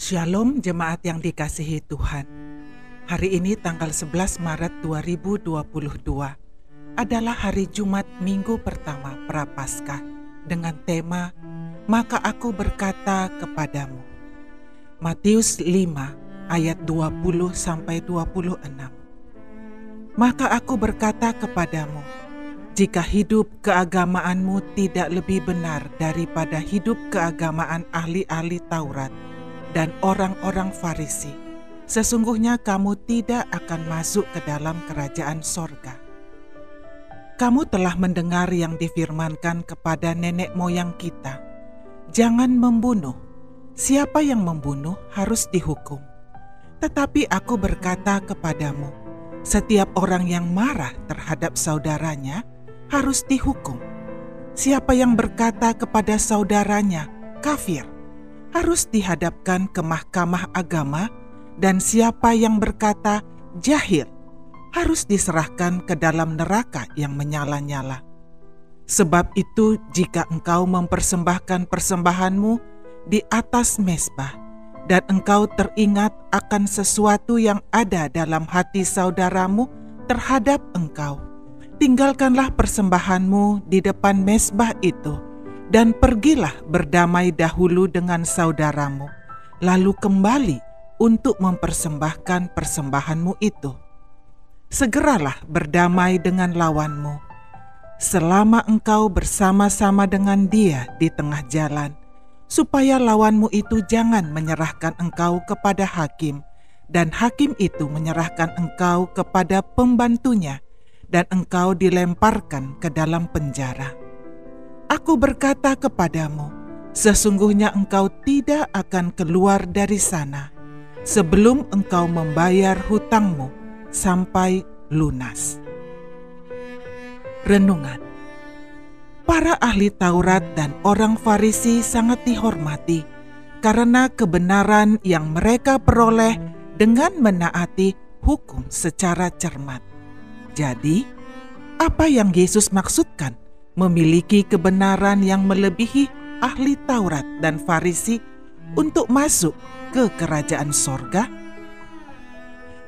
Shalom jemaat yang dikasihi Tuhan. Hari ini tanggal 11 Maret 2022 adalah hari Jumat minggu pertama Prapaskah dengan tema Maka aku berkata kepadamu. Matius 5 ayat 20 sampai 26. Maka aku berkata kepadamu, jika hidup keagamaanmu tidak lebih benar daripada hidup keagamaan ahli-ahli Taurat, dan orang-orang Farisi, sesungguhnya kamu tidak akan masuk ke dalam kerajaan sorga. Kamu telah mendengar yang difirmankan kepada nenek moyang kita, jangan membunuh. Siapa yang membunuh harus dihukum. Tetapi aku berkata kepadamu, setiap orang yang marah terhadap saudaranya harus dihukum. Siapa yang berkata kepada saudaranya, kafir, harus dihadapkan ke mahkamah agama dan siapa yang berkata jahil harus diserahkan ke dalam neraka yang menyala-nyala. Sebab itu jika engkau mempersembahkan persembahanmu di atas mesbah dan engkau teringat akan sesuatu yang ada dalam hati saudaramu terhadap engkau, tinggalkanlah persembahanmu di depan mesbah itu dan pergilah berdamai dahulu dengan saudaramu, lalu kembali untuk mempersembahkan persembahanmu itu. Segeralah berdamai dengan lawanmu, selama engkau bersama-sama dengan dia di tengah jalan, supaya lawanmu itu jangan menyerahkan engkau kepada hakim, dan hakim itu menyerahkan engkau kepada pembantunya, dan engkau dilemparkan ke dalam penjara Aku berkata kepadamu, sesungguhnya engkau tidak akan keluar dari sana sebelum engkau membayar hutangmu sampai lunas. Renungan Para ahli Taurat dan orang Farisi sangat dihormati karena kebenaran yang mereka peroleh dengan menaati hukum secara cermat. Jadi, apa yang Yesus maksudkan memiliki kebenaran yang melebihi ahli Taurat dan Farisi untuk masuk ke kerajaan sorga?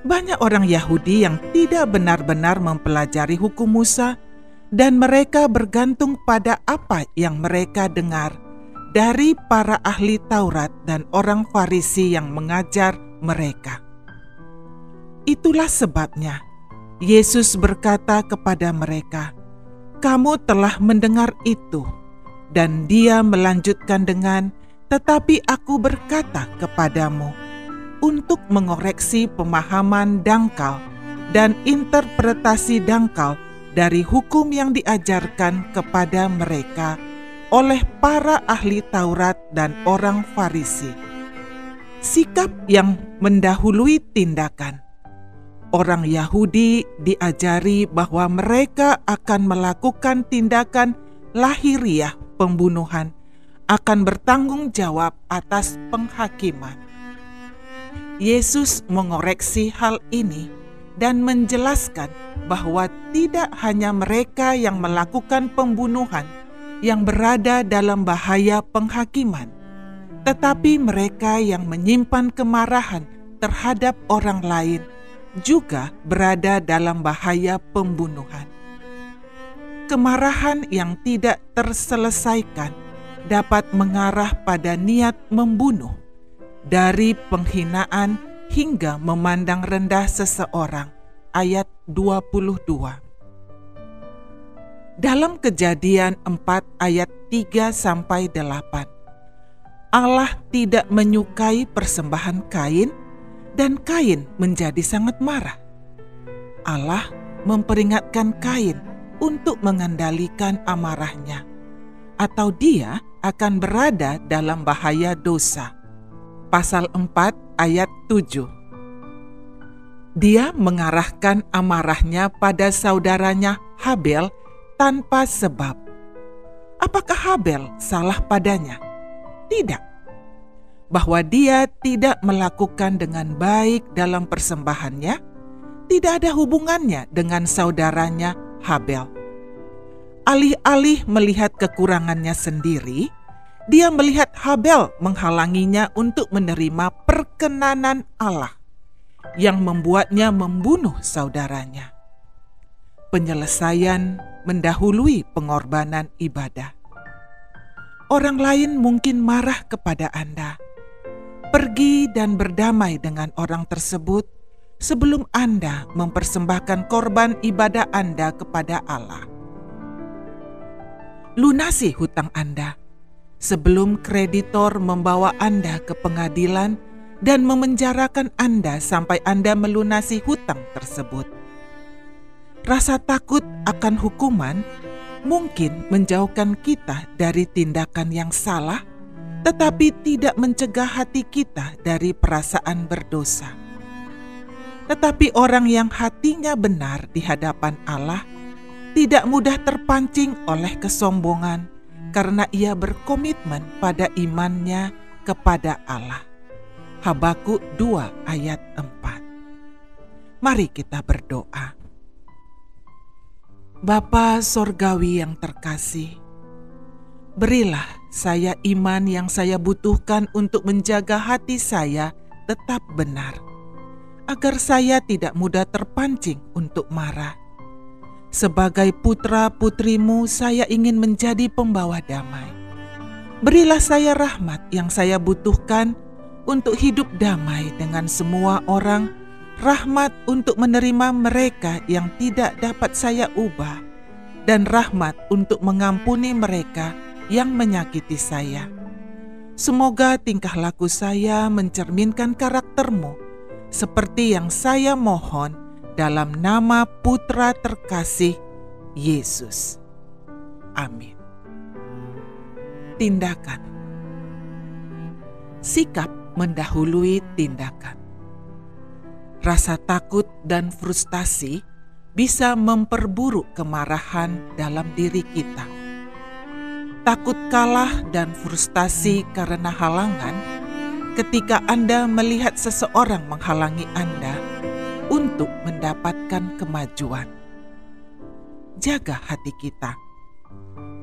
Banyak orang Yahudi yang tidak benar-benar mempelajari hukum Musa, dan mereka bergantung pada apa yang mereka dengar dari para ahli Taurat dan orang Farisi yang mengajar mereka. Itulah sebabnya Yesus berkata kepada mereka, kamu telah mendengar itu. Dan dia melanjutkan dengan, tetapi aku berkata kepadamu, untuk mengoreksi pemahaman dangkal dan interpretasi dangkal dari hukum yang diajarkan kepada mereka oleh para ahli Taurat dan orang Farisi. Sikap yang mendahului tindakan orang Yahudi diajari bahwa mereka akan melakukan tindakan lahiriah pembunuhan, akan bertanggung jawab atas penghakiman. Yesus mengoreksi hal ini dan menjelaskan bahwa tidak hanya mereka yang melakukan pembunuhan yang berada dalam bahaya penghakiman, tetapi mereka yang menyimpan kemarahan terhadap orang lain juga berada dalam bahaya pembunuhan. Kemarahan yang tidak terselesaikan dapat mengarah pada niat membunuh, dari penghinaan hingga memandang rendah seseorang. Ayat 22. Dalam Kejadian 4 ayat 3 sampai 8. Allah tidak menyukai persembahan Kain dan Kain menjadi sangat marah. Allah memperingatkan Kain untuk mengendalikan amarahnya, atau dia akan berada dalam bahaya dosa. Pasal 4 ayat 7 Dia mengarahkan amarahnya pada saudaranya Habel tanpa sebab. Apakah Habel salah padanya? Tidak bahwa dia tidak melakukan dengan baik dalam persembahannya, tidak ada hubungannya dengan saudaranya Habel. Alih-alih melihat kekurangannya sendiri, Dia melihat Habel menghalanginya untuk menerima perkenanan Allah yang membuatnya membunuh saudaranya. Penyelesaian mendahului pengorbanan ibadah. Orang lain mungkin marah kepada Anda. Pergi dan berdamai dengan orang tersebut sebelum Anda mempersembahkan korban ibadah Anda kepada Allah lunasi hutang Anda sebelum kreditor membawa Anda ke pengadilan dan memenjarakan Anda sampai Anda melunasi hutang tersebut. Rasa takut akan hukuman mungkin menjauhkan kita dari tindakan yang salah, tetapi tidak mencegah hati kita dari perasaan berdosa. Tetapi orang yang hatinya benar di hadapan Allah tidak mudah terpancing oleh kesombongan karena ia berkomitmen pada imannya kepada Allah. Habakuk 2 ayat 4. Mari kita berdoa. Bapa Sorgawi yang terkasih, berilah saya iman yang saya butuhkan untuk menjaga hati saya tetap benar, agar saya tidak mudah terpancing untuk marah sebagai putra-putrimu, saya ingin menjadi pembawa damai. Berilah saya rahmat yang saya butuhkan untuk hidup damai dengan semua orang, rahmat untuk menerima mereka yang tidak dapat saya ubah, dan rahmat untuk mengampuni mereka yang menyakiti saya. Semoga tingkah laku saya mencerminkan karaktermu, seperti yang saya mohon dalam nama Putra terkasih Yesus. Amin. Tindakan sikap mendahului tindakan. Rasa takut dan frustasi bisa memperburuk kemarahan dalam diri kita. Takut kalah dan frustasi karena halangan ketika Anda melihat seseorang menghalangi Anda untuk mendapatkan kemajuan. Jaga hati kita.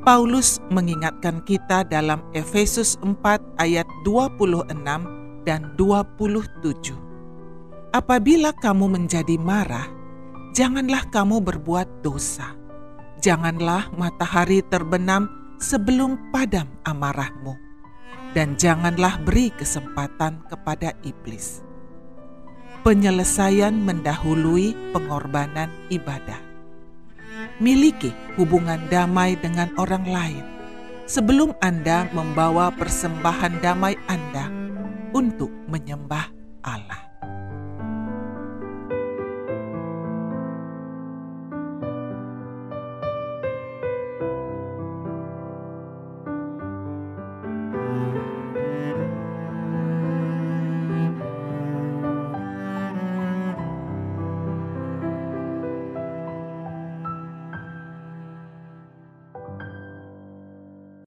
Paulus mengingatkan kita dalam Efesus 4 ayat 26 dan 27. Apabila kamu menjadi marah, janganlah kamu berbuat dosa. Janganlah matahari terbenam sebelum padam amarahmu. Dan janganlah beri kesempatan kepada iblis penyelesaian mendahului pengorbanan ibadah. Miliki hubungan damai dengan orang lain sebelum Anda membawa persembahan damai Anda untuk menyembah Allah.